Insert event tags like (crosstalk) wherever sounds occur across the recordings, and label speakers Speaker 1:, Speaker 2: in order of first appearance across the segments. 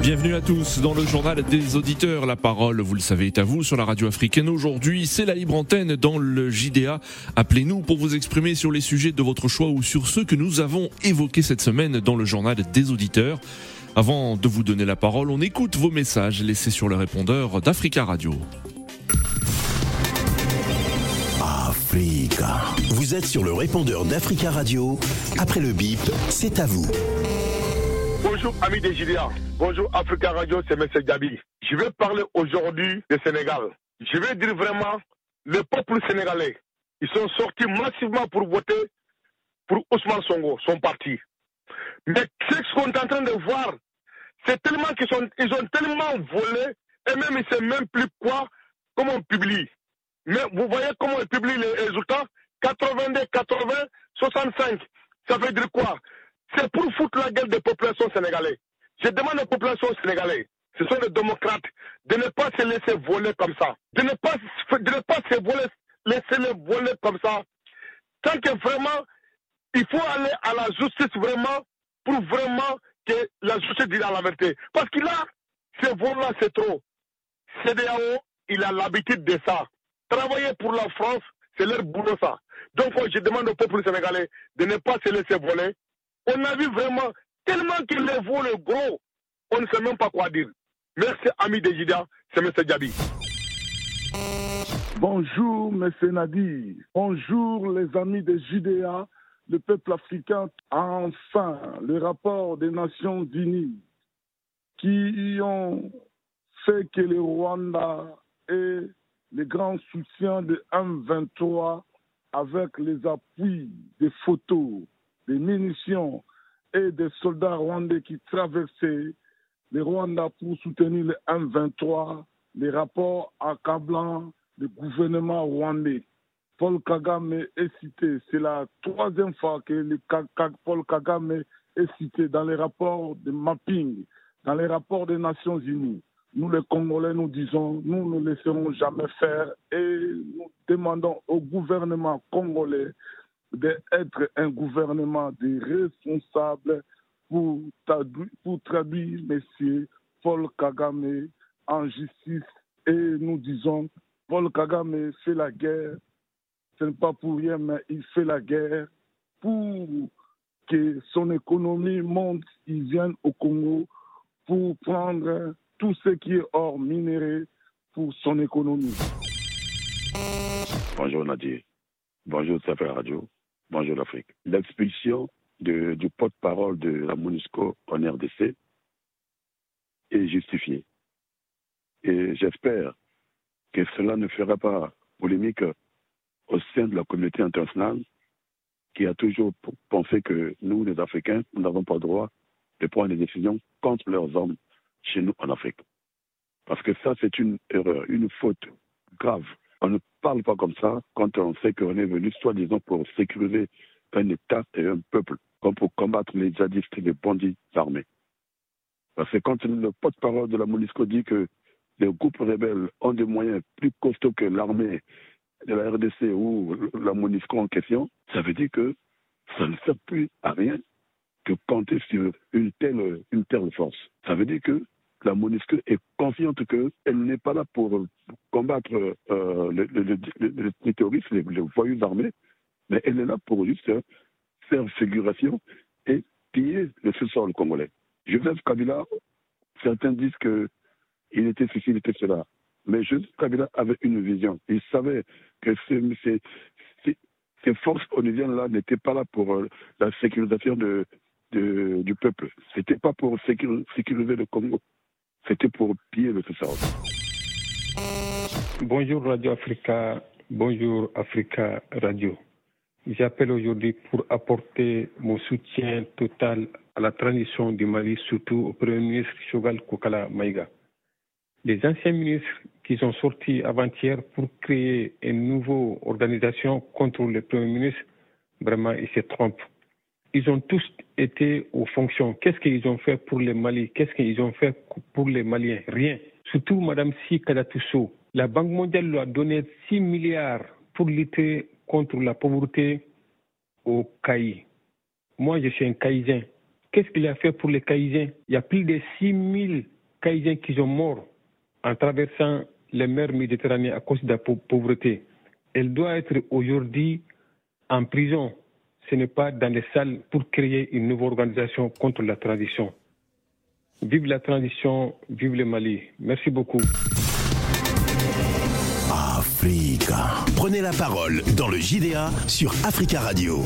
Speaker 1: Bienvenue à tous dans le journal des auditeurs. La parole, vous le savez, est à vous sur la radio africaine. Aujourd'hui, c'est la libre antenne dans le JDA. Appelez-nous pour vous exprimer sur les sujets de votre choix ou sur ceux que nous avons évoqués cette semaine dans le journal des auditeurs. Avant de vous donner la parole, on écoute vos messages laissés sur le répondeur d'Africa Radio.
Speaker 2: Africa. Vous êtes sur le répondeur d'Africa Radio. Après le bip, c'est à vous.
Speaker 3: Bonjour amis des Gilia. Bonjour Africa Radio, c'est M. Gabi. Je vais parler aujourd'hui du Sénégal. Je vais dire vraiment, le peuple sénégalais, ils sont sortis massivement pour voter pour Ousmane Songo, son parti. Mais ce qu'on est en train de voir, c'est tellement qu'ils sont, ils ont tellement volé, et même ils ne savent même plus quoi, comment on publie. Mais vous voyez comment ils publient les résultats? 82, 80, 65. Ça veut dire quoi? C'est pour foutre la gueule des populations sénégalaises. Je demande aux populations sénégalaises, ce sont les démocrates, de ne pas se laisser voler comme ça. De ne pas, de ne pas se voler, laisser les voler comme ça. Tant que vraiment, il faut aller à la justice vraiment pour vraiment que la justice dise la vérité. Parce que là, ces vols-là, c'est trop. CDAO, il a l'habitude de ça. Travailler pour la France, c'est leur boulot ça. Donc je demande au peuple sénégalais de ne pas se laisser voler. On a vu vraiment tellement qu'il les vole gros, on ne sait même pas quoi dire. Merci ami de Jida, c'est M. Djabi.
Speaker 4: Bonjour M. Nadi, bonjour les amis de JDA. Le peuple africain a enfin le rapport des Nations Unies qui ont fait que le Rwanda est le grand soutien de M23 avec les appuis des photos, des munitions et des soldats rwandais qui traversaient le Rwanda pour soutenir le M23, les rapports accablants du gouvernement rwandais. Paul Kagame est cité. C'est la troisième fois que Paul Kagame est cité dans les rapports de mapping, dans les rapports des Nations Unies. Nous, les Congolais, nous disons, nous ne laisserons jamais faire et nous demandons au gouvernement congolais d'être un gouvernement de responsables pour, traduire M. Paul Kagame en justice. Et nous disons, Paul Kagame fait la guerre, ce n'est pas pour rien, mais il fait la guerre pour que son économie monte, il vienne au Congo pour prendre tout ce qui est hors minéré pour son économie.
Speaker 5: Bonjour Nadir. Bonjour Safra Radio. Bonjour l'Afrique. L'expulsion du porte-parole de la MONUSCO en RDC est justifiée. Et j'espère que cela ne fera pas polémique au sein de la communauté internationale qui a toujours pensé que nous, les Africains, nous n'avons pas le droit de prendre des décisions contre leurs hommes chez nous en Afrique. Parce que ça, c'est une erreur, une faute grave. On ne parle pas comme ça quand on sait qu'on est venu soi-disant pour sécuriser un État et un peuple, comme pour combattre les djihadistes et les bandits armés. Parce que quand le porte-parole de la MONUSCO dit que les groupes rebelles ont des moyens plus costauds que l'armée de la RDC ou la MONUSCO en question, ça veut dire que ça ne sert plus à rien que compter sur une telle, une telle force. Ça veut dire que la MONUSCO est confiante qu'elle n'est pas là pour combattre euh, les, terroristes, les, voyous armés, mais elle est là pour juste faire figuration et piller le sous-sol congolais. Joseph Kabila, certains disent qu'il était ceci, il était cela. Mais Joseph Kabila avait une vision. Il savait que ces, ces forces onusiennes-là n'étaient pas là pour euh, la sécurisation du peuple. C'était pas pour sécuriser le Congo. C'était pour piller le Sahara.
Speaker 6: Bonjour Radio Africa, bonjour Africa Radio. J'appelle aujourd'hui pour apporter mon soutien total à la transition du Mali, surtout au Premier ministre Chogal Kokala Maïga. Les anciens ministres qui sont sortis avant-hier pour créer une nouvelle organisation contre le Premier ministre, vraiment, ils se trompent. Ils ont tous été aux fonctions. Qu'est-ce qu'ils ont fait pour les Mali Qu'est-ce qu'ils ont fait pour les Maliens? Rien. Surtout Mme Si Kadatusso. La Banque mondiale lui a donné 6 milliards pour lutter contre la pauvreté au Caï. Moi, je suis un Caïsien. Qu'est-ce qu'il a fait pour les Caïsiens? Il y a plus de 6 000 Caïsiens qui sont morts en traversant les mers méditerranéennes à cause de la pauvreté. Elle doit être aujourd'hui en prison. Ce n'est pas dans les salles pour créer une nouvelle organisation contre la transition. Vive la transition, vive le Mali. Merci beaucoup.
Speaker 2: Africa. Prenez la parole dans le JDA sur Africa Radio.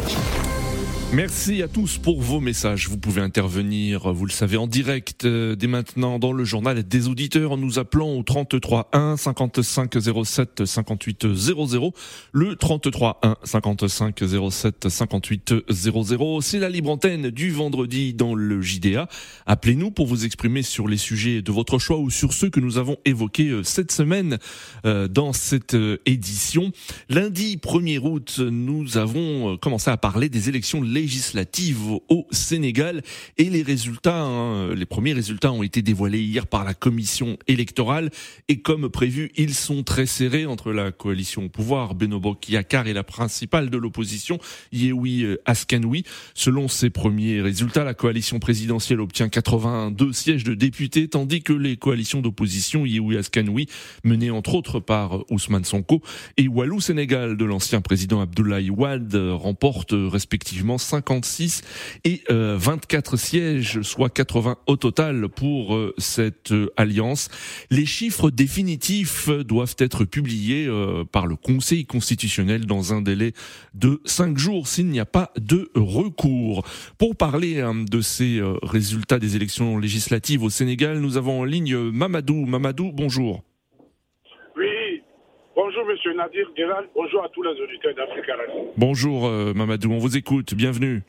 Speaker 1: Merci à tous pour vos messages. Vous pouvez intervenir, vous le savez, en direct euh, dès maintenant dans le journal des auditeurs en nous appelant au 33 1 55 07 58 00. Le 33 1 55 07 58 00. C'est la libre antenne du vendredi dans le JDA. Appelez-nous pour vous exprimer sur les sujets de votre choix ou sur ceux que nous avons évoqués euh, cette semaine euh, dans cette édition. Lundi 1er août, nous avons commencé à parler des élections législative au Sénégal et les résultats, hein, les premiers résultats ont été dévoilés hier par la commission électorale et comme prévu, ils sont très serrés entre la coalition au pouvoir Benobo Kiakar et la principale de l'opposition Yehui Askanoui. Selon ces premiers résultats, la coalition présidentielle obtient 82 sièges de députés tandis que les coalitions d'opposition Yehui Askanoui menées entre autres par Ousmane Sonko et Walou Sénégal de l'ancien président Abdoulaye Wade remportent respectivement 56 et 24 euh, sièges, soit 80 au total pour euh, cette euh, alliance. Les chiffres définitifs doivent être publiés par le Conseil constitutionnel dans un délai de 5 jours s'il n'y a pas de recours. Pour parler hein, de ces résultats des élections législatives au Sénégal, nous avons en ligne Mamadou. Mamadou, bonjour.
Speaker 7: Bonjour Monsieur Nadir Guéral, bonjour à tous les auditeurs d'Africa Radio.
Speaker 1: Bonjour Mamadou, on vous écoute, bienvenue.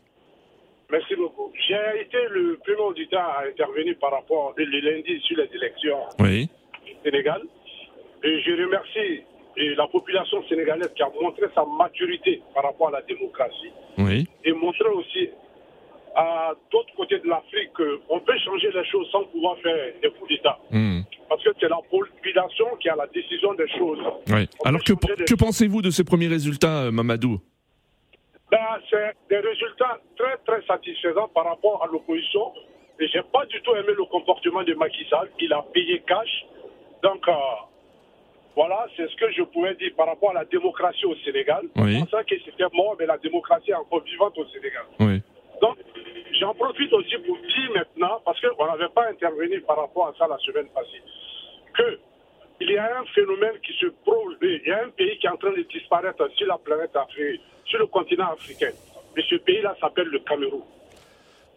Speaker 7: Merci beaucoup. J'ai été le premier auditeur à intervenir par rapport le lundi sur les élections
Speaker 1: oui.
Speaker 7: du Sénégal. Et je remercie la population sénégalaise qui a montré sa maturité par rapport à la démocratie.
Speaker 1: Oui.
Speaker 7: Et montré aussi à d'autres côtés de l'Afrique qu'on peut changer les choses sans pouvoir faire des coups d'État.
Speaker 1: Hmm.
Speaker 7: Parce que c'est la population qui a la décision des choses.
Speaker 1: Oui. Alors que, que pensez-vous de ces premiers résultats, euh, Mamadou?
Speaker 7: Ben, c'est des résultats très très satisfaisants par rapport à l'opposition. Et j'ai pas du tout aimé le comportement de Macky Sall. Il a payé cash. Donc euh, voilà, c'est ce que je pouvais dire par rapport à la démocratie au Sénégal.
Speaker 1: Oui.
Speaker 7: Je pensais que c'était mort, mais la démocratie est encore vivante au Sénégal.
Speaker 1: Oui.
Speaker 7: Donc j'en profite aussi pour dire maintenant, parce qu'on n'avait pas intervenu par rapport à ça la semaine passée, que il y a un phénomène qui se prolonge. Il y a un pays qui est en train de disparaître sur la planète Afrique, sur le continent africain. Et ce pays-là s'appelle le Cameroun.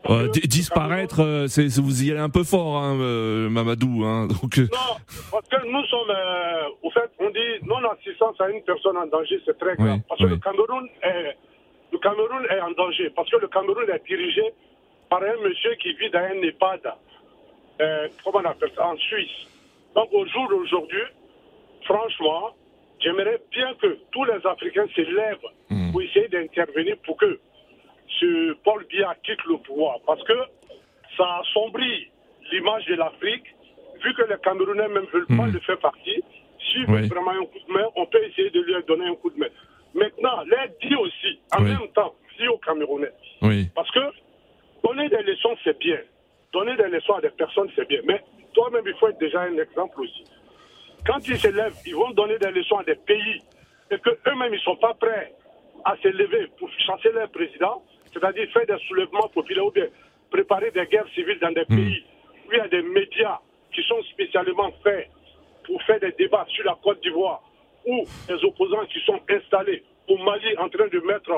Speaker 1: Euh, disparaître, euh, c'est, vous y allez un peu fort, hein, euh, Mamadou. Hein, (laughs) donc,
Speaker 7: Non, parce que nous sommes, au fait, on dit non-assistance à une personne en danger, c'est très grave.
Speaker 1: Oui,
Speaker 7: parce que le Cameroun, est, le Cameroun est en danger. Parce que le Cameroun est dirigé par un monsieur qui vit dans un EHPAD, comment on appelle ça, en Suisse. Donc au jour d'aujourd'hui, franchement, j'aimerais bien que tous les Africains se lèvent
Speaker 1: Mm.
Speaker 7: pour essayer d'intervenir pour que ce Paul Biya quitte le pouvoir. Parce que ça assombrit l'image de l'Afrique, vu que les Camerounais même veulent pas
Speaker 1: Mm.
Speaker 7: le faire partie. S'ils
Speaker 1: Oui.
Speaker 7: veulent vraiment un coup de main, on peut essayer de lui donner un coup de main. Maintenant, leur dit aussi, en
Speaker 1: Oui.
Speaker 7: même temps, dit aux Camerounais,
Speaker 1: oui,
Speaker 7: parce que donner des leçons, c'est bien. Donner des leçons à des personnes, c'est bien. Mais toi-même, il faut être déjà un exemple aussi. Quand ils se lèvent, ils vont donner des leçons à des pays et qu'eux-mêmes, ils ne sont pas prêts à se lever pour chasser leur président, c'est-à-dire faire des soulèvements populaires ou bien préparer des guerres civiles dans des pays où il y a des médias qui sont spécialement faits pour faire des débats sur la Côte d'Ivoire ou des opposants qui sont installés au Mali en train de mettre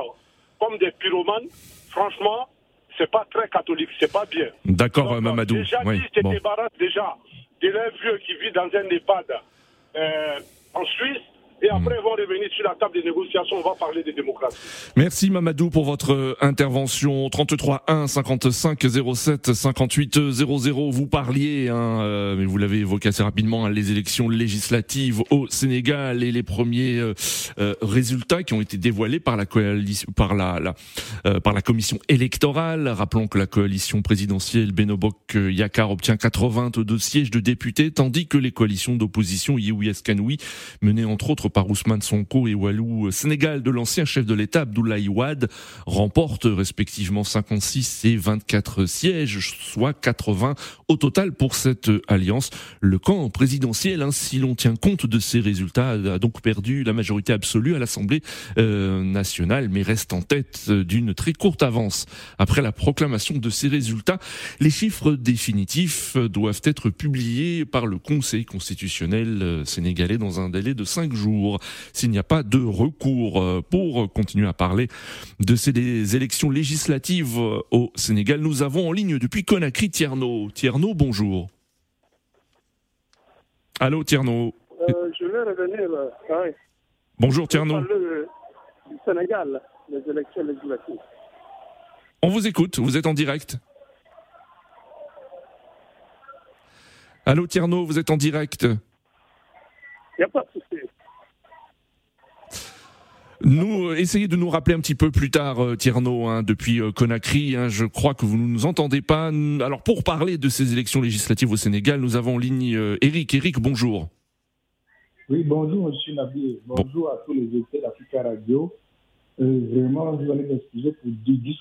Speaker 7: comme des pyromanes, franchement, c'est pas très catholique, c'est pas bien.
Speaker 1: d'accord,
Speaker 7: Donc,
Speaker 1: Mamadou.
Speaker 7: Déjà,
Speaker 1: Oui,
Speaker 7: dit, se
Speaker 1: bon.
Speaker 7: débarrasse déjà de l'un vieux qui vit dans un EHPAD euh, en Suisse. Et après, ils vont revenir sur la table des négociations, on va parler de démocratie.
Speaker 1: Merci Mamadou pour votre euh, intervention. 33 1 55 07 58 00. Vous parliez, hein, euh, mais vous l'avez évoqué assez rapidement, hein, les élections législatives au Sénégal et les premiers euh, résultats qui ont été dévoilés par la coalition, par la, la par la commission électorale. Rappelons que la coalition présidentielle Benobok Yakar obtient 82 sièges de députés, tandis que les coalitions d'opposition Yehouyas Kanoui, menées entre autres par Ousmane Sonko et Walou Sénégal de l'ancien chef de l'État Abdoulaye Wade remportent respectivement 56 et 24 sièges, soit 80 au total pour cette alliance. Le camp présidentiel, hein, si l'on tient compte de ces résultats, a donc perdu la majorité absolue à l'Assemblée euh, nationale, mais reste en tête d'une très courte avance. Après la proclamation de ces résultats, les chiffres définitifs doivent être publiés par le Conseil constitutionnel euh, sénégalais dans un délai de cinq jours s'il n'y a pas de recours euh, pour continuer à parler de ces élections législatives euh, au Sénégal. Nous avons en ligne depuis Conakry Tierno. Tierno, bonjour. Allô Tierno.
Speaker 8: Euh, je vais revenir. Ah
Speaker 1: bonjour Tierno.
Speaker 8: Du Sénégal, les élections législatives.
Speaker 1: On vous écoute, vous êtes en direct. Allô Tierno, vous êtes en direct. Il
Speaker 8: n'y a pas de souci.
Speaker 1: Nous, euh, essayez de nous rappeler un petit peu plus tard, euh, Tierno, hein, depuis euh, Conakry. Hein, je crois que vous ne nous entendez pas. Alors, pour parler de ces élections législatives au Sénégal, nous avons en ligne Eric. Eric, bonjour.
Speaker 9: Oui, bonjour, Monsieur Nabi. Bonjour à tous les éditeurs d'Africa Radio. vraiment, je vais m'excuser pour 10,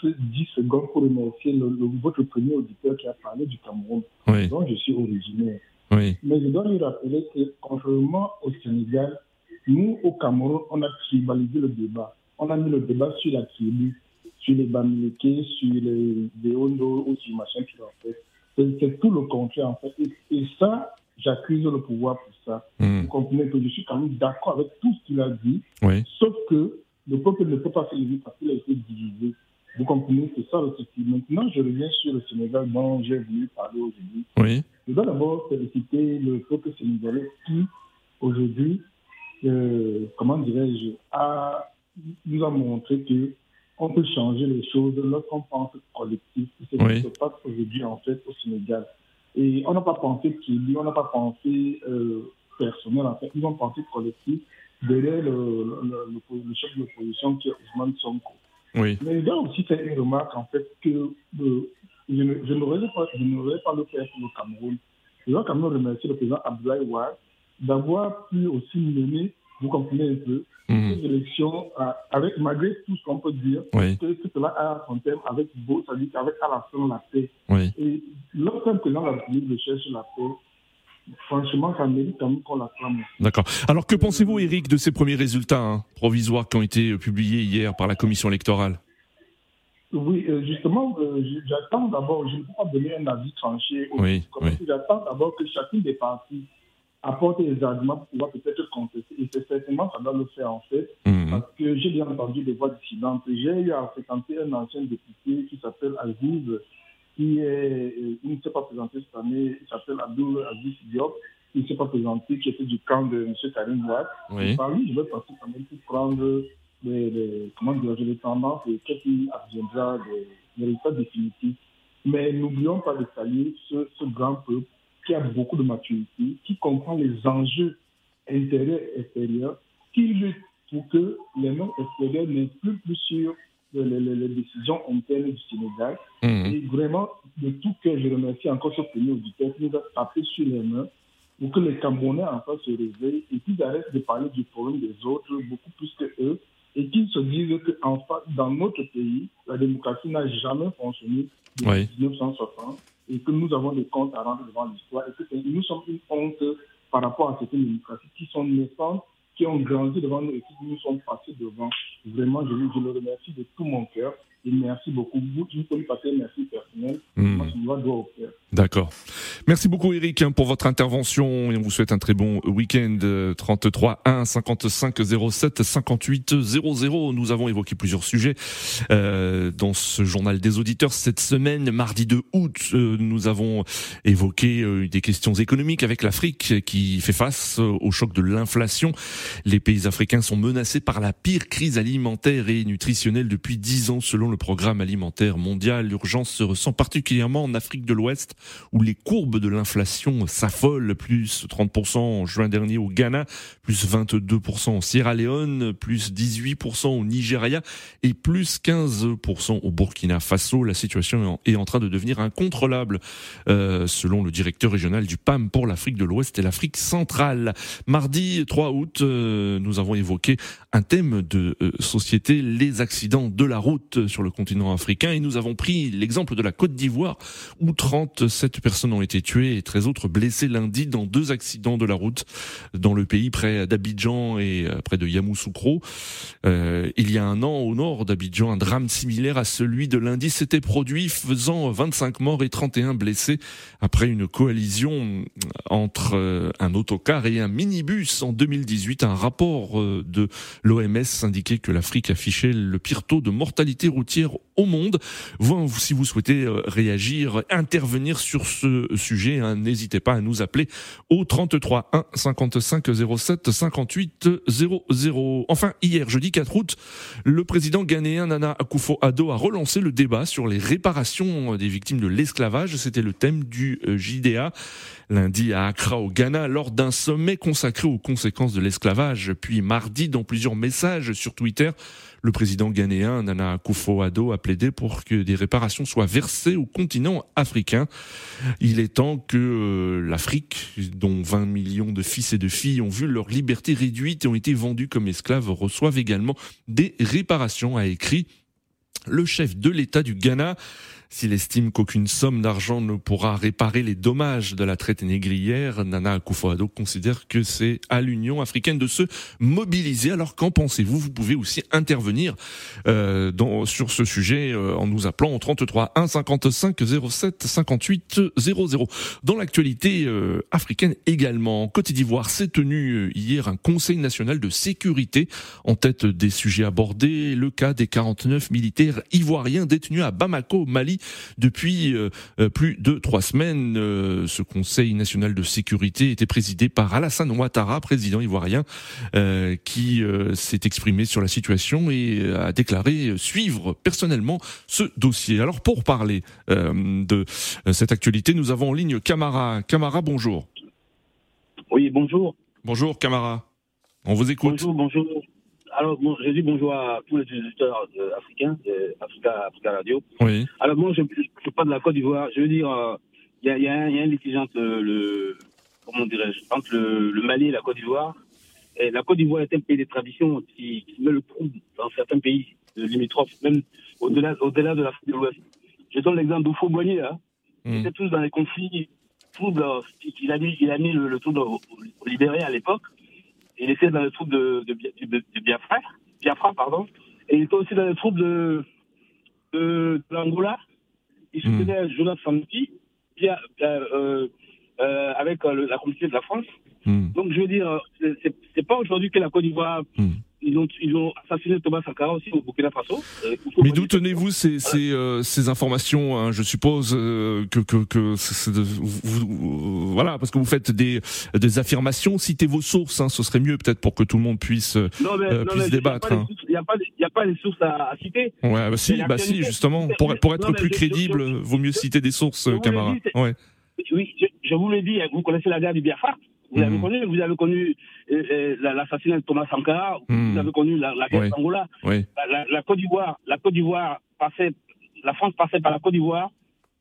Speaker 9: secondes pour remercier votre premier auditeur qui a parlé du Cameroun,
Speaker 1: oui.
Speaker 9: dont je suis originaire.
Speaker 1: Oui.
Speaker 9: Mais je dois lui rappeler que, contrairement au Sénégal, nous, au Cameroun, on a tribalisé le débat. On a mis le débat sur la tribu, sur les Bamileke, sur les Deondo ou sur machin qui en fait. C'est tout le contraire, en fait. Et, ça, j'accuse le pouvoir pour ça.
Speaker 1: Hmm.
Speaker 9: Vous comprenez que je suis quand même d'accord avec tout ce qu'il a dit, sauf que le peuple ne peut pas se lever parce qu'il a été divisé. Vous comprenez, c'est ça le souci. Maintenant, je reviens sur le Sénégal dont j'ai voulu parler aujourd'hui.
Speaker 1: Oui.
Speaker 9: Je dois d'abord féliciter le peuple sénégalais qui, aujourd'hui, comment dirais-je, a, nous a montré que on peut changer les choses lorsqu'on pense collectif. C'est ce qui se passe aujourd'hui, en fait, au Sénégal. Et on n'a pas pensé privé, on n'a pas pensé euh, personnel, en fait. Nous avons pensé collectif derrière le, le, chef de l'opposition qui est Ousmane Sonko.
Speaker 1: Oui.
Speaker 9: Mais il a aussi fait une remarque, en fait, que euh, je, n'aurais pas, pas le faire pour le Cameroun. Je dois quand même remercier le président Abdoulaye Ouad d'avoir pu aussi mener, vous comprenez un peu, mmh. ces élections avec, malgré tout ce qu'on peut dire, que, cela a son thème avec beau, c'est-à-dire qu'avec à la fin la paix. Et lorsqu'un président de la République cherche la paix, franchement, ça mérite quand même qu'on la clame.
Speaker 1: D'accord. Alors, que pensez-vous, Eric, de ces premiers résultats hein, provisoires qui ont été publiés hier par la commission électorale?
Speaker 9: Oui, euh, justement, euh, j'attends d'abord, je ne peux pas donner un avis tranché.
Speaker 1: Oui, oui.
Speaker 9: J'attends d'abord que chacune des parties apporter des arguments pour pouvoir peut-être contester. Et c'est certainement ça doit le faire en fait,
Speaker 1: mhm.
Speaker 9: parce que j'ai bien entendu des voix dissidentes. J'ai eu à fréquenter un ancien député qui s'appelle Aziz, qui est, euh, il ne s'est pas présenté cette année, il s'appelle Abdul Aziz Diop, il ne s'est pas présenté, qui était du camp de M. Karim Ouad.
Speaker 1: Oui.
Speaker 9: Par lui, je vais passer quand même pour prendre les, les, comment dire, les tendances et qu'est-ce qui adviendra des résultats définitifs. Mais n'oublions pas de saluer ce, ce grand peuple qui a beaucoup de maturité, qui comprend les enjeux intérieurs et extérieurs, qui lutte pour que les noms extérieurs n'influent plus sur les, décisions internes du Sénégal.
Speaker 1: Mhm.
Speaker 9: Et vraiment, de tout cœur, je remercie encore ce premier auditeur qui nous a tapé sur les mains pour que les Camerounais enfin se réveillent et qu'ils arrêtent de parler du problème des autres beaucoup plus que eux et qu'ils se disent que enfin, dans notre pays, la démocratie n'a jamais fonctionné depuis 1960 et que nous avons des comptes à rendre devant l'histoire et que nous sommes une honte par rapport à certaines démocraties qui sont naissantes, qui ont grandi devant nous et qui nous sont passés devant. Vraiment, je, je le remercie de tout mon cœur et merci beaucoup. Vous, vous pouvez passer merci personnel.
Speaker 1: Mmh.
Speaker 9: Moi, je dois au cœur.
Speaker 1: D'accord. Merci beaucoup Eric hein, pour votre intervention et on vous souhaite un très bon week-end. 33 1 55 07 58 00. Nous avons évoqué plusieurs sujets euh, dans ce journal des auditeurs cette semaine. Mardi 2 août, euh, nous avons évoqué euh, des questions économiques avec l'Afrique qui fait face au choc de l'inflation. Les pays africains sont menacés par la pire crise alimentaire et nutritionnelle depuis 10 ans selon le programme alimentaire mondial. L'urgence se ressent particulièrement en Afrique de l'Ouest où les courbes de l'inflation s'affolent, plus 30% en juin dernier au Ghana, plus 22% en Sierra Leone, plus 18% au Nigeria et plus 15% au Burkina Faso. La situation est en train de devenir incontrôlable, euh, selon le directeur régional du PAM pour l'Afrique de l'Ouest et l'Afrique centrale. Mardi 3 août, euh, nous avons évoqué un thème de euh, société, les accidents de la route sur le continent africain et nous avons pris l'exemple de la Côte d'Ivoire où 30 Sept personnes ont été tuées et 13 autres blessées lundi dans deux accidents de la route dans le pays près d'Abidjan et euh, près de Yamoussoukro. Euh, il y a un an, au nord d'Abidjan, un drame similaire à celui de lundi s'était produit, faisant 25 morts et 31 blessés après une coalition entre euh, un autocar et un minibus en 2018. Un rapport euh, de l'OMS indiquait que l'Afrique affichait le pire taux de mortalité routière au monde. Si vous souhaitez réagir, intervenir sur ce sujet, hein, n'hésitez pas à nous appeler au 33 1 55 07 58 00. Enfin, hier, jeudi 4 août, le président ghanéen Nana Akufo-Addo a relancé le débat sur les réparations des victimes de l'esclavage. C'était le thème du euh, JDA lundi à Accra au Ghana lors d'un sommet consacré aux conséquences de l'esclavage. Puis mardi, dans plusieurs messages sur Twitter, le président ghanéen Nana Akufo-Addo a plaidé pour que des réparations soient versées au continent africain. Il est temps que euh, l'Afrique, dont 20 millions de fils et de filles ont vu leur liberté réduite et ont été vendus comme esclaves, reçoivent également des réparations, a écrit le chef de l'État du Ghana. S'il estime qu'aucune somme d'argent ne pourra réparer les dommages de la traite négrière, Nana Akufo-Addo considère que c'est à l'Union africaine de se mobiliser. Alors qu'en pensez-vous? Vous pouvez aussi intervenir euh, sur ce sujet euh, en nous appelant au 33 1 55 07 58 00. Dans l'actualité euh, africaine également, en Côte d'Ivoire s'est tenu euh, hier un Conseil national de sécurité en tête des sujets abordés, le cas des 49 militaires ivoiriens détenus à Bamako, Mali depuis euh, euh, plus de trois semaines. Euh, ce Conseil national de sécurité était présidé par Alassane Ouattara, président ivoirien, qui s'est exprimé sur la situation et a déclaré suivre personnellement ce dossier. Alors pour parler de cette actualité, nous avons en ligne Camara. Camara, bonjour.
Speaker 10: Oui, bonjour.
Speaker 1: Bonjour Camara. On vous écoute.
Speaker 10: Bonjour, bonjour. Alors, bon, je dis bonjour à tous les auditeurs africains, Africa, Africa Radio.
Speaker 1: Oui.
Speaker 10: Alors, moi, je ne suis pas de la Côte d'Ivoire. Je veux dire, il y, a, y, a, y, a, un litige entre le, comment dirais-je, entre le, le, Mali et la Côte d'Ivoire. Et la Côte d'Ivoire est un pays de tradition qui, qui met le trouble dans certains pays limitrophes, même au-delà au -delà de l'Afrique de l'Ouest. Je donne l'exemple d'Oufo Boigny, là. Mmh. Ils étaient tous dans les conflits troubles. Il a, mis, il a mis le, le trouble libéré à l'époque. Il était dans les troupes de, de, de, de Biafra, Biafra, pardon, et il était aussi dans les troupes de, de, l'Angola. Il soutenait mmh. Jonas Santi, euh, euh, avec euh, la communauté de la France. Mmh. Donc, je veux dire, c'est pas aujourd'hui que la Côte d'Ivoire mmh ils ont, ils ont assassiné Thomas Sankara aussi au Burkina Faso.
Speaker 1: Euh, Mais d'où tenez-vous ces, ces, euh, ces informations hein Je suppose euh, que, que, que de, vous, voilà, parce que vous faites des, des affirmations. Citez vos sources, hein, ce serait mieux peut-être pour que tout le monde puisse, non, mais, euh, puisse non, débattre.
Speaker 10: Il n'y a, a, pas les sources à, à citer.
Speaker 1: Ouais, bah si, bah si, justement. Pour, pour être non, plus crédible, je, vaut mieux citer des sources, camarades. Ouais.
Speaker 10: Oui, je, vous l'ai dit, vous connaissez la guerre du Biafra vous avez connu, vous avez connu euh, euh, l'assassinat de Thomas Sankara, mmh. vous avez connu la, la guerre
Speaker 1: oui.
Speaker 10: d'Angola.
Speaker 1: Oui.
Speaker 10: La, la, la, Côte d'Ivoire, la Côte d'Ivoire passait, la France passait par la Côte d'Ivoire.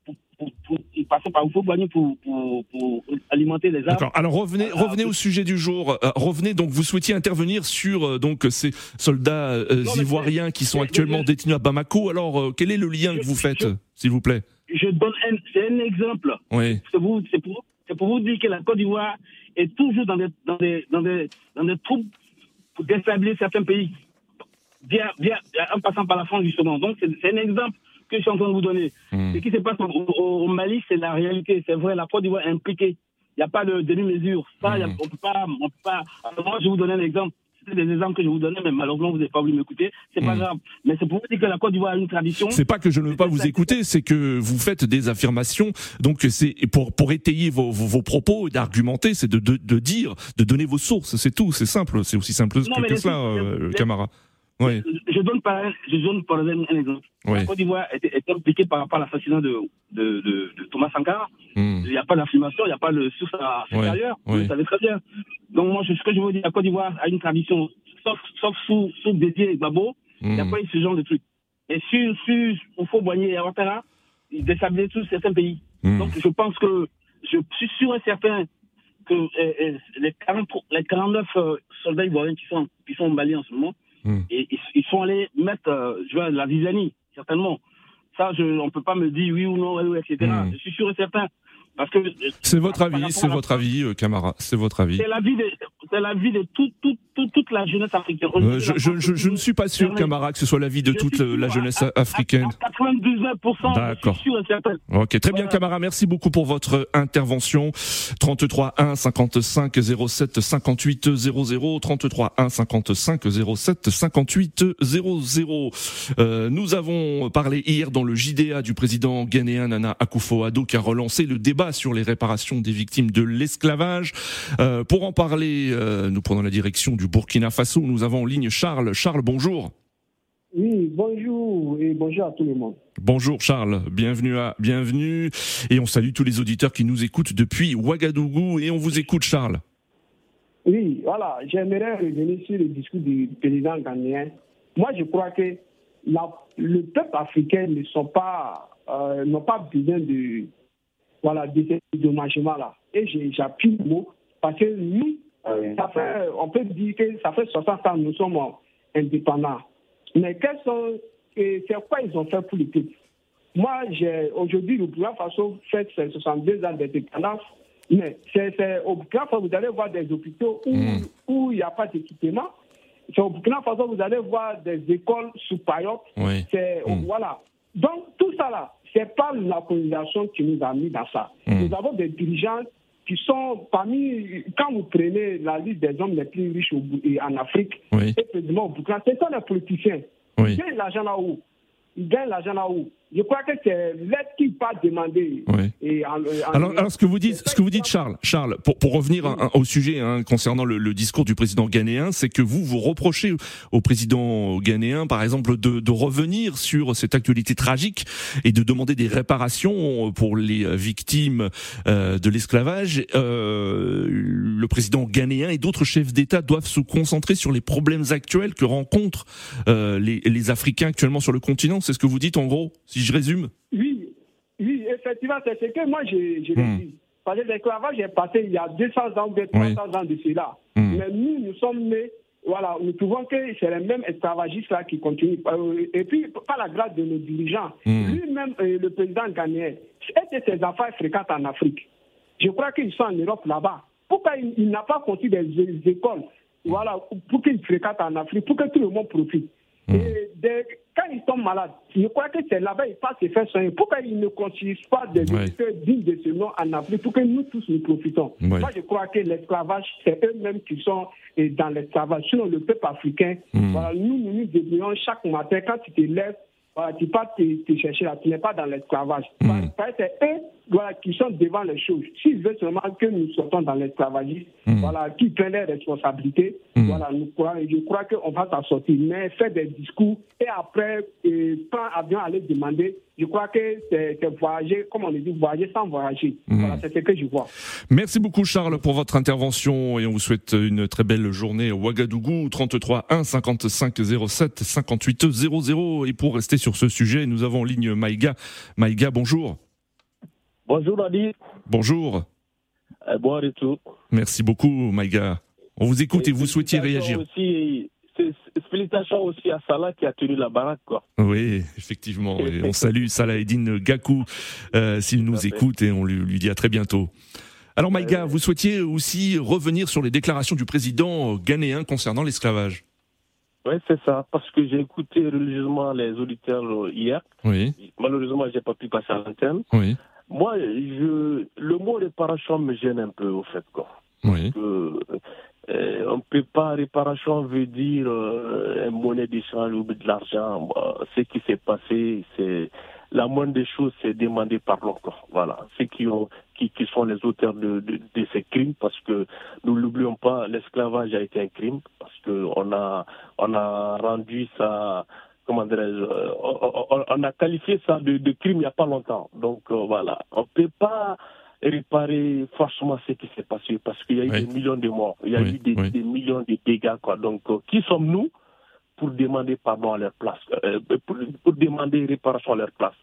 Speaker 10: Pour, pour, pour, passait par pour, pour, pour, alimenter les armes.
Speaker 1: D'accord. Alors revenez, revenez au sujet du jour. Euh, revenez donc. Vous souhaitiez intervenir sur euh, donc ces soldats non, ivoiriens qui sont actuellement je, détenus à Bamako. Alors quel est le lien
Speaker 10: je,
Speaker 1: que vous faites, s'il vous plaît?
Speaker 10: Je donne un, un exemple.
Speaker 1: Oui.
Speaker 10: C'est pour vous dire que la Côte d'Ivoire est toujours dans des, dans des, dans des, dans des troupes pour déstabiliser certains pays, bien, bien, en passant par la France, justement. Donc, c'est un exemple que je suis en train de vous donner.
Speaker 1: Hmm.
Speaker 10: Ce qui se passe au, au- au Mali, c'est la réalité. C'est vrai, la Côte d'Ivoire est impliquée. Il n'y a pas de demi-mesure. Ça, il y a- on peut pas, on peut pas. Alors, moi, je vais vous donner un exemple. C'est des exemples que je vous donnais, mais malheureusement, vous n'avez pas voulu m'écouter. C'est pas
Speaker 1: Hmm.
Speaker 10: grave. Mais c'est pour vous dire que la Côte d'Ivoire a une tradition.
Speaker 1: C'est pas que je ne veux pas vous écouter, c'est que vous faites des affirmations. Donc c'est pour pour étayer vos, vos, vos propos et d'argumenter, c'est de, de de dire, de donner vos sources. C'est tout. C'est simple. C'est aussi simple
Speaker 10: Non,
Speaker 1: que, que cela, euh, Camara.
Speaker 10: Je donne par, je donne par exemple un exemple. La Côte d'Ivoire est, est impliquée par rapport à l'assassinat de, de, de, de Thomas Sankara.
Speaker 1: Hmm.
Speaker 10: Il n'y a pas d'affirmation, il n'y a pas de source supérieure. Vous
Speaker 1: ouais.
Speaker 10: le savez très bien. Donc, moi, ce que je veux dire, la Côte d'Ivoire a une tradition, sauf, sauf sous, sous Dédié et Gbagbo, il n'y a
Speaker 1: Hmm.
Speaker 10: pas eu ce genre de truc. Et sur, sur Oufo, Boigny et Ouattara, ils déstabilisent tous certains pays.
Speaker 1: Hmm.
Speaker 10: Donc, je pense que, je suis sûr et certain que euh, euh, les, 40, les 49 euh, soldats ivoiriens qui sont, qui sont au Mali en ce moment,
Speaker 1: Hmm.
Speaker 10: et, ils, ils sont allés mettre euh, je vois, la Zizanie, certainement. Ça, je, on ne peut pas me dire oui ou non, etc.
Speaker 1: Hmm.
Speaker 10: Je suis sûr et certain. Parce que
Speaker 1: C'est votre avis,
Speaker 10: à
Speaker 1: c'est votre avis, euh, Camara. C'est votre avis.
Speaker 10: c'est la vie de, c'est la vie de tout, tout, tout- toute la jeunesse africaine.
Speaker 1: Euh, je, je, je, je ne suis pas sûr, Camara, que ce soit l'avis de toute la jeunesse africaine.
Speaker 10: 99%,
Speaker 1: D'accord.
Speaker 10: je suis sûr et certain.
Speaker 1: Ok, très bien, Camara. Merci beaucoup pour votre intervention. 33 1 55 07 58 00 33 1 55 07 58 00. Euh, nous avons parlé hier dans le JDA du président ghanéen Nana Akufo-Addo qui a relancé le débat sur les réparations des victimes de l'esclavage. Euh, pour en parler, euh, nous prenons la direction du Burkina Faso. Nous avons en ligne Charles. Charles, bonjour.
Speaker 11: Oui, bonjour et bonjour à tout le monde.
Speaker 1: Bonjour Charles, bienvenue à bienvenue et on salue tous les auditeurs qui nous écoutent depuis Ouagadougou et on vous écoute Charles.
Speaker 11: Oui, voilà, j'aimerais revenir sur le discours du président ghanéen. Moi, je crois que la- le peuple africain ne sont pas, euh, n'ont pas besoin de, voilà, de ces dédommagements-là. Et j'ai- j'appuie le mot parce que nous, euh, ça fait, on peut dire que ça fait 60 ans que nous sommes indépendants. Mais quels sont, et c'est quoi ils ont fait pour le peuple? Moi, j'ai aujourd'hui, le Burkina Faso fait ses 62 ans d'indépendance. Mais c'est c'est au Burkina Faso, vous allez voir des hôpitaux où où il n'y a pas d'équipement. C'est au Burkina Faso, vous allez voir des écoles sous paillotes.
Speaker 1: Oui.
Speaker 11: C'est voilà. Donc tout ça là, c'est pas la colonisation qui nous a mis dans ça. Nous avons des dirigeants qui sont parmi, quand vous prenez la liste des hommes les plus riches en Afrique,
Speaker 1: Oui.
Speaker 11: et précisément au Burkina, ce sont les politiciens.
Speaker 1: Oui.
Speaker 11: Ils gagnent l'argent là où Ils gagnent l'argent là où Je crois que c'est l'aide qui pas demander.
Speaker 1: Oui.
Speaker 11: Et en- en-
Speaker 1: Alors, alors ce que vous dites, ce que vous dites, Charles, Charles, pour, pour revenir au sujet hein, concernant le, le discours du président ghanéen, c'est que vous vous reprochez au président ghanéen, par exemple, de, de revenir sur cette actualité tragique et de demander des réparations pour les victimes euh, de l'esclavage. Euh, le président ghanéen et d'autres chefs d'État doivent se concentrer sur les problèmes actuels que rencontrent euh, les, les Africains actuellement sur le continent. C'est ce que vous dites en gros, si je résume.
Speaker 11: Oui, oui, effectivement, c'est ce que moi le
Speaker 1: Hmm.
Speaker 11: dis. Parce que l'esclavage est passé il y a 200 ans, 300 ans de cela.
Speaker 1: Hmm.
Speaker 11: Mais nous, nous sommes nés, voilà, nous trouvons que c'est les mêmes esclavagistes-là qui continuent. Euh, Et puis, par la grâce de nos dirigeants,
Speaker 1: Hmm.
Speaker 11: lui-même, euh, le président ghanéen, est que ses enfants fréquentent en Afrique? Je crois qu'ils sont en Europe là-bas. Pourquoi il, il n'a pas construit des, des écoles voilà, pour qu'ils fréquentent en Afrique, pour que tout le monde profite? Et des- quand ils tombent malades, je crois que c'est là-bas qu'ils passent se faire soigner. Pourquoi ils ne construisent pas des
Speaker 1: Ouais.
Speaker 11: hôpitaux dignes de ce nom en Afrique pour que nous tous nous profitons
Speaker 1: Ouais.
Speaker 11: Moi, je crois que l'esclavage, c'est eux-mêmes qui sont eh, dans l'esclavage. Sinon, le peuple africain,
Speaker 1: Mm.
Speaker 11: voilà, nous, nous nous débrouillons chaque matin quand tu te lèves. Voilà, tu pars te, te chercher là, tu n'es pas dans l'esclavage.
Speaker 1: Mm.
Speaker 11: Que c'est eux voilà, qui sont devant les choses. S'ils veulent seulement que nous sortons dans l'esclavagisme,
Speaker 1: Mm.
Speaker 11: voilà, qui prennent les responsabilités,
Speaker 1: Mm.
Speaker 11: voilà, nous je crois qu'on va s'en sortir. Mais faire des discours et après euh, prendre avion, aller demander, je crois que c'est voyager, comme on dit, voyager sans voyager.
Speaker 1: Mm.
Speaker 11: Voilà, c'est ce que je vois.
Speaker 1: Merci beaucoup Charles pour votre intervention et on vous souhaite une très belle journée au Ouagadougou 33 1 55 07 58 00 et pour rester sur ce sujet nous avons en ligne Maïga. Maïga bonjour.
Speaker 12: Bonjour Adi,
Speaker 1: Bonjour.
Speaker 12: euh, bon retour.
Speaker 1: Merci beaucoup Maïga. On vous écoute et vous souhaitiez réagir.
Speaker 12: Aussi, félicitations aussi à Salah qui a tenu la baraque. Quoi.
Speaker 1: Oui, effectivement. Et on (laughs) salue Salahedine Gakou euh, s'il nous écoute et on lui, lui dit à très bientôt. Alors Maïga, vous souhaitiez aussi revenir sur les déclarations du président ghanéen concernant l'esclavage.
Speaker 12: Oui, c'est ça, parce que j'ai écouté religieusement les auditeurs euh, hier.
Speaker 1: Oui.
Speaker 12: Malheureusement, j'ai pas pu passer à l'antenne.
Speaker 1: Oui.
Speaker 12: Moi, je, le mot réparation me gêne un peu, au fait, quoi.
Speaker 1: Oui.
Speaker 12: Que, euh, on ne peut pas, réparation veut dire euh, une monnaie d'échange ou de l'argent. Ce qui s'est passé, c'est la moindre des choses, c'est demander pardon. Quoi. Voilà, ceux qui ont, qui, qui sont les auteurs de, de, de ces crimes, parce que nous l'oublions pas, l'esclavage a été un crime, parce que on a, on a rendu ça, comment dirais-je, euh, on, a qualifié ça de, de crime il n'y a pas longtemps. Donc euh, voilà, on peut pas réparer forcément ce qui s'est passé, parce qu'il y a eu
Speaker 1: Oui.
Speaker 12: des millions de morts, il y a
Speaker 1: Oui,
Speaker 12: eu des,
Speaker 1: oui.
Speaker 12: des millions de dégâts. Quoi. Donc euh, qui sommes-nous pour demander pardon à leur place, euh, pour, pour demander réparation à leur place?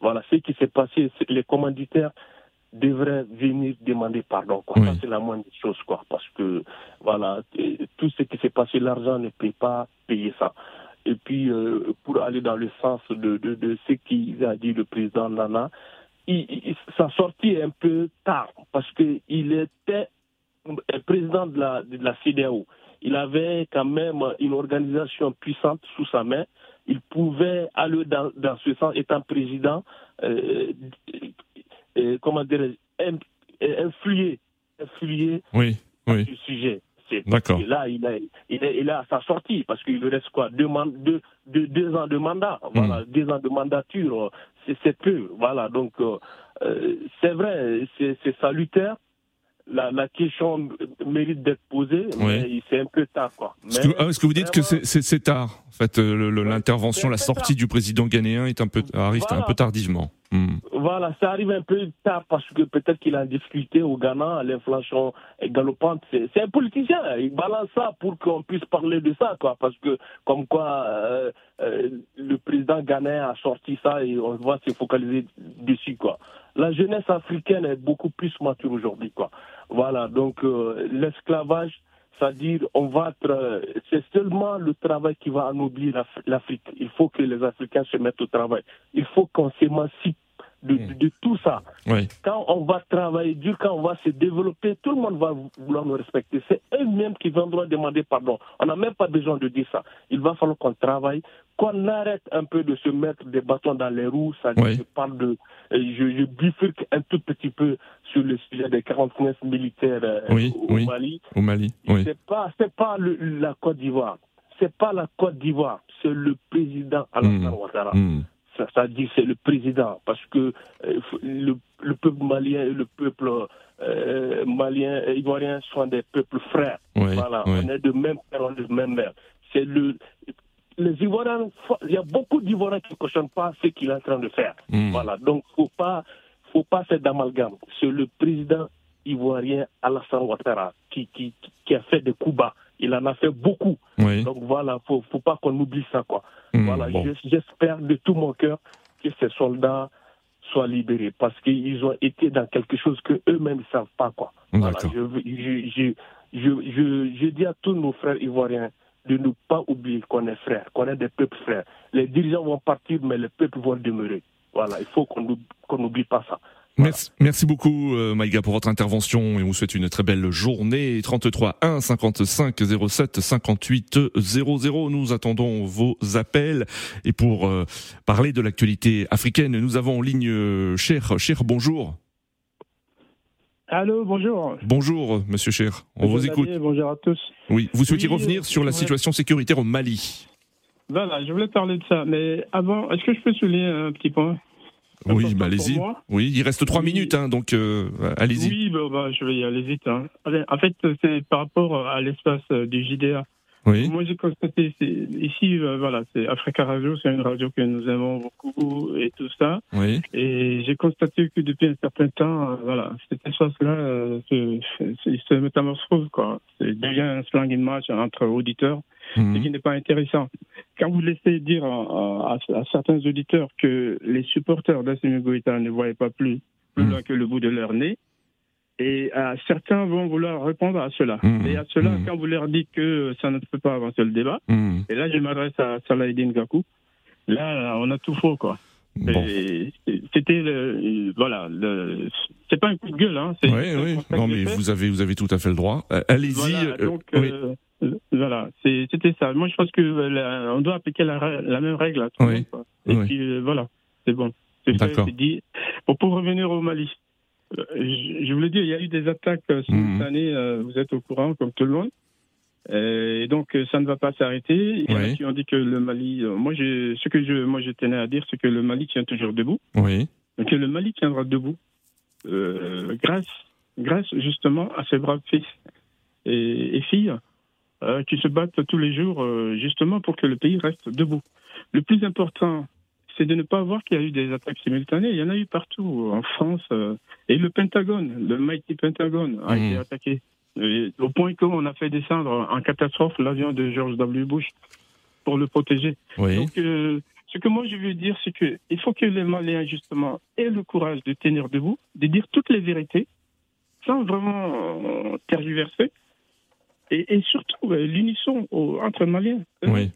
Speaker 12: Voilà, ce qui s'est passé, les commanditaires devraient venir demander pardon. Quoi. Ça, c'est la moindre des choses, quoi. Parce que, voilà, tout ce qui s'est passé, l'argent ne peut pas payer ça. Et puis, euh, pour aller dans le sens de, de, de ce qu'a dit le président Nana, il, il- sa sortie est un peu tard parce qu'il était président de la, de la CDAO. Il avait quand même une organisation puissante sous sa main. Il pouvait aller dans, dans ce sens, étant président, euh, euh, comment dirais influer, influer
Speaker 1: Oui.
Speaker 12: Sujet.
Speaker 1: D'accord.
Speaker 12: et Là, il est, il est, il est à sa sortie parce qu'il lui reste quoi? Deux, deux, deux, deux ans de mandat. Voilà, deux ans de mandature, c'est peu. Voilà, donc euh, euh, c'est vrai, c'est salutaire. La, la question mérite d'être posée, mais c'est un peu tard, quoi.
Speaker 1: Est-ce que,
Speaker 12: Mais
Speaker 1: ah, est-ce que vous dites que c'est- tard En fait, euh, l'intervention, la sortie du président ghanéen est un peu arrive un peu tardivement. Hmm.
Speaker 12: Voilà, ça arrive un peu tard parce que peut-être qu'il a en difficulté au Ghana, l'inflation galopante. C'est c'est un politicien, il balance ça pour qu'on puisse parler de ça, quoi. Parce que, comme quoi, euh, euh, le président ghanéen a sorti ça et on va se focaliser dessus, quoi. La jeunesse africaine est beaucoup plus mature aujourd'hui, quoi. Voilà, donc euh, l'esclavage, c'est-à-dire, on va euh, c'est seulement le travail qui va ennoblir l'Af- l'Afrique. Il faut que les Africains se mettent au travail. Il faut qu'on s'émancipe de, de- de tout ça.
Speaker 1: Oui.
Speaker 12: Quand on va travailler dur, quand on va se développer, tout le monde va vouloir nous respecter. C'est eux-mêmes qui viendront demander pardon. On n'a même pas besoin de dire ça. Il va falloir qu'on travaille, qu'on arrête un peu de se mettre des bâtons dans les roues. Ça je parle de, euh, je, je bifurque un tout petit peu sur le sujet des 49 militaires euh,
Speaker 1: Oui,
Speaker 12: au. Mali.
Speaker 1: Au Mali.
Speaker 12: C'est pas, c'est pas le- la Côte d'Ivoire. C'est pas la Côte d'Ivoire. C'est le président Alassane
Speaker 1: Hmm.
Speaker 12: Ouattara.
Speaker 1: Hmm.
Speaker 12: Ça, ça dit c'est le président parce que euh, le, le peuple malien et le peuple euh, malien et ivoirien sont des peuples frères.
Speaker 1: Oui,
Speaker 12: voilà,
Speaker 1: oui.
Speaker 12: on est de même père, on est de même mère. C'est le les Ivoiriens, il y a beaucoup d'Ivoiriens qui ne cautionnent pas ce qu'il est en train de faire.
Speaker 1: Hmm.
Speaker 12: Voilà, donc faut pas, faut pas faire d'amalgame. C'est le président ivoirien Alassane Ouattara qui, qui, qui a fait des coups bas. Il en a fait beaucoup.
Speaker 1: Oui.
Speaker 12: Donc voilà, faut, faut pas qu'on oublie ça, quoi.
Speaker 1: Hmm,
Speaker 12: voilà,
Speaker 1: bon.
Speaker 12: j'espère de tout mon cœur que ces soldats soient libérés parce qu'ils ont été dans quelque chose que eux-mêmes ne savent pas, quoi. Voilà, je, je, je, je, dis à tous nos frères ivoiriens de ne pas oublier qu'on est frères, qu'on est des peuples frères. Les dirigeants vont partir, mais les peuples vont demeurer. Voilà, il faut qu'on n'oublie- qu'on n'oublie pas ça.
Speaker 1: Merci, merci beaucoup euh, Maïga pour votre intervention et on vous souhaite une très belle journée. 33 1 55 07 58 00. Nous attendons vos appels et pour euh, parler de l'actualité africaine, nous avons en ligne euh, Cher. Cher, bonjour.
Speaker 13: Allô, bonjour.
Speaker 1: Bonjour Monsieur Cher. On vous écoute.
Speaker 13: Bonjour à tous.
Speaker 1: Oui, vous souhaitiez
Speaker 13: Oui,
Speaker 1: revenir sur la situation sécuritaire au Mali.
Speaker 13: Voilà, je voulais parler de ça, mais avant, est-ce que je peux souligner un petit point?
Speaker 1: Oui, bah, allez-y. Oui, il reste trois minutes, hein, donc euh, allez-y.
Speaker 13: Oui, bah, bah, je vais y aller vite. hein. Allez, En fait, c'est par rapport à l'espace euh, du JDA.
Speaker 1: Oui.
Speaker 13: Moi, j'ai constaté, ici, euh, voilà, c'est Africa Radio, c'est une radio que nous aimons beaucoup et tout ça.
Speaker 1: Oui.
Speaker 13: Et j'ai constaté que depuis un certain temps, voilà, cet espace-là euh, se, se, se métamorphose, quoi. C'est devient un slang image entre auditeurs,
Speaker 1: Mhm.
Speaker 13: ce qui n'est pas intéressant. Quand vous laissez dire à, à- à certains auditeurs que les supporters d'Assimi Goïta ne voyaient pas plus, plus loin que le bout de leur nez, et euh, certains vont vouloir répondre à cela.
Speaker 1: Mhm.
Speaker 13: Et à cela, quand vous leur dites que ça ne peut pas avancer le débat,
Speaker 1: Mhm.
Speaker 13: et là, je m'adresse à Salahidine Gakou. Là, on a tout faux, quoi. Et C'était le, voilà, le, c'est pas un coup de gueule, hein.
Speaker 1: Oui, oui. Non, mais vous avez, vous avez tout à fait le droit. Euh, allez-y.
Speaker 13: Voilà,
Speaker 1: euh,
Speaker 13: donc,
Speaker 1: oui.
Speaker 13: euh, Voilà, c'était ça. Moi, je pense que euh, on doit appliquer la, la même règle à tout le monde. Et puis euh, voilà, c'est bon.
Speaker 1: D'accord.
Speaker 13: Bon, pour revenir au Mali, euh, je, je voulais dire, il y a eu des attaques euh, simultanées. euh, vous êtes au courant, comme tout le monde. Et donc, ça ne va pas s'arrêter. Il y en a
Speaker 1: Oui.
Speaker 13: qui ont dit que le Mali. moi, je, ce que je, moi, je tenais à dire, c'est que le Mali tient toujours debout.
Speaker 1: Oui.
Speaker 13: Que le Mali tiendra debout euh, grâce, grâce justement à ces braves fils et, et filles euh, qui se battent tous les jours euh, justement pour que le pays reste debout. Le plus important, c'est de ne pas voir qu'il y a eu des attaques simultanées. Il y en a eu partout, en France. euh, et le Pentagone, le Mighty Pentagone, a été attaqué. Et au point qu'on a fait descendre en catastrophe l'avion de George W. Bush pour le protéger.
Speaker 1: Oui.
Speaker 13: Donc, ce que moi je veux dire, c'est que il faut que les Maliens justement aient le courage de tenir debout, de dire toutes les vérités, sans vraiment tergiverser, et, et surtout euh, l'unisson entre Maliens.
Speaker 1: Oui.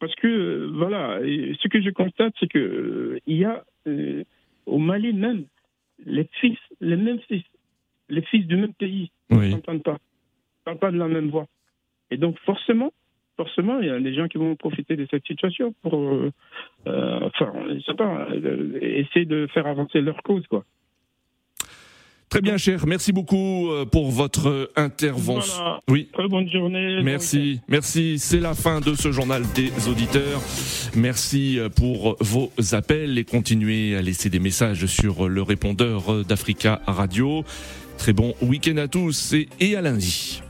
Speaker 13: Parce que euh, voilà, ce que je constate, c'est que euh, il y a euh, au Mali même les fils, les mêmes fils, les fils du même pays,
Speaker 1: Oui.
Speaker 13: ne s'entendent pas, ne parlent pas de la même voix. Et donc forcément, forcément, il y a des gens qui vont profiter de cette situation pour, euh, euh, enfin, je sais pas, euh, essayer de faire avancer leur cause, quoi.
Speaker 1: Très bien, cher. Merci beaucoup euh, pour votre intervention.
Speaker 13: Voilà.
Speaker 1: Oui.
Speaker 13: Très bonne journée. bon
Speaker 1: Merci, merci. C'est la fin de ce journal des auditeurs. Merci euh, pour vos appels et continuez à laisser des messages sur le répondeur d'Africa Radio. Très bon week-end à tous et à lundi.